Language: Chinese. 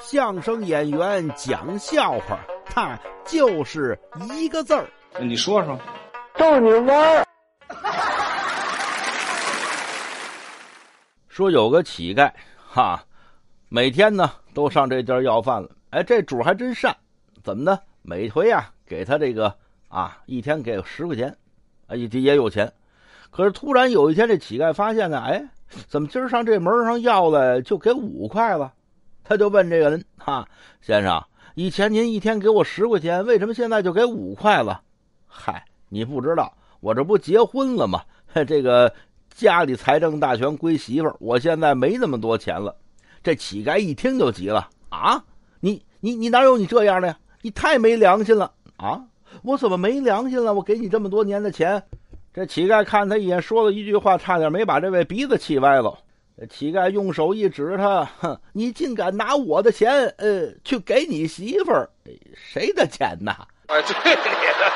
相声演员讲笑话，他就是一个字儿。你说说，逗你玩儿。说有个乞丐，哈，每天呢都上这家要饭了。哎，这主还真善，怎么呢？每回呀给他这个啊，一天给十块钱，啊也也有钱。可是突然有一天，这乞丐发现呢，哎，怎么今儿上这门上要来就给五块了？他就问这个人：“哈，先生，以前您一天给我十块钱，为什么现在就给五块了？”嗨，你不知道，我这不结婚了吗？这个。家里财政大权归媳妇儿，我现在没那么多钱了。这乞丐一听就急了啊！你你你哪有你这样的呀？你太没良心了啊！我怎么没良心了？我给你这么多年的钱。这乞丐看他一眼，说了一句话，差点没把这位鼻子气歪了。乞丐用手一指他，哼，你竟敢拿我的钱，呃，去给你媳妇儿？谁的钱呐？哎，对你的。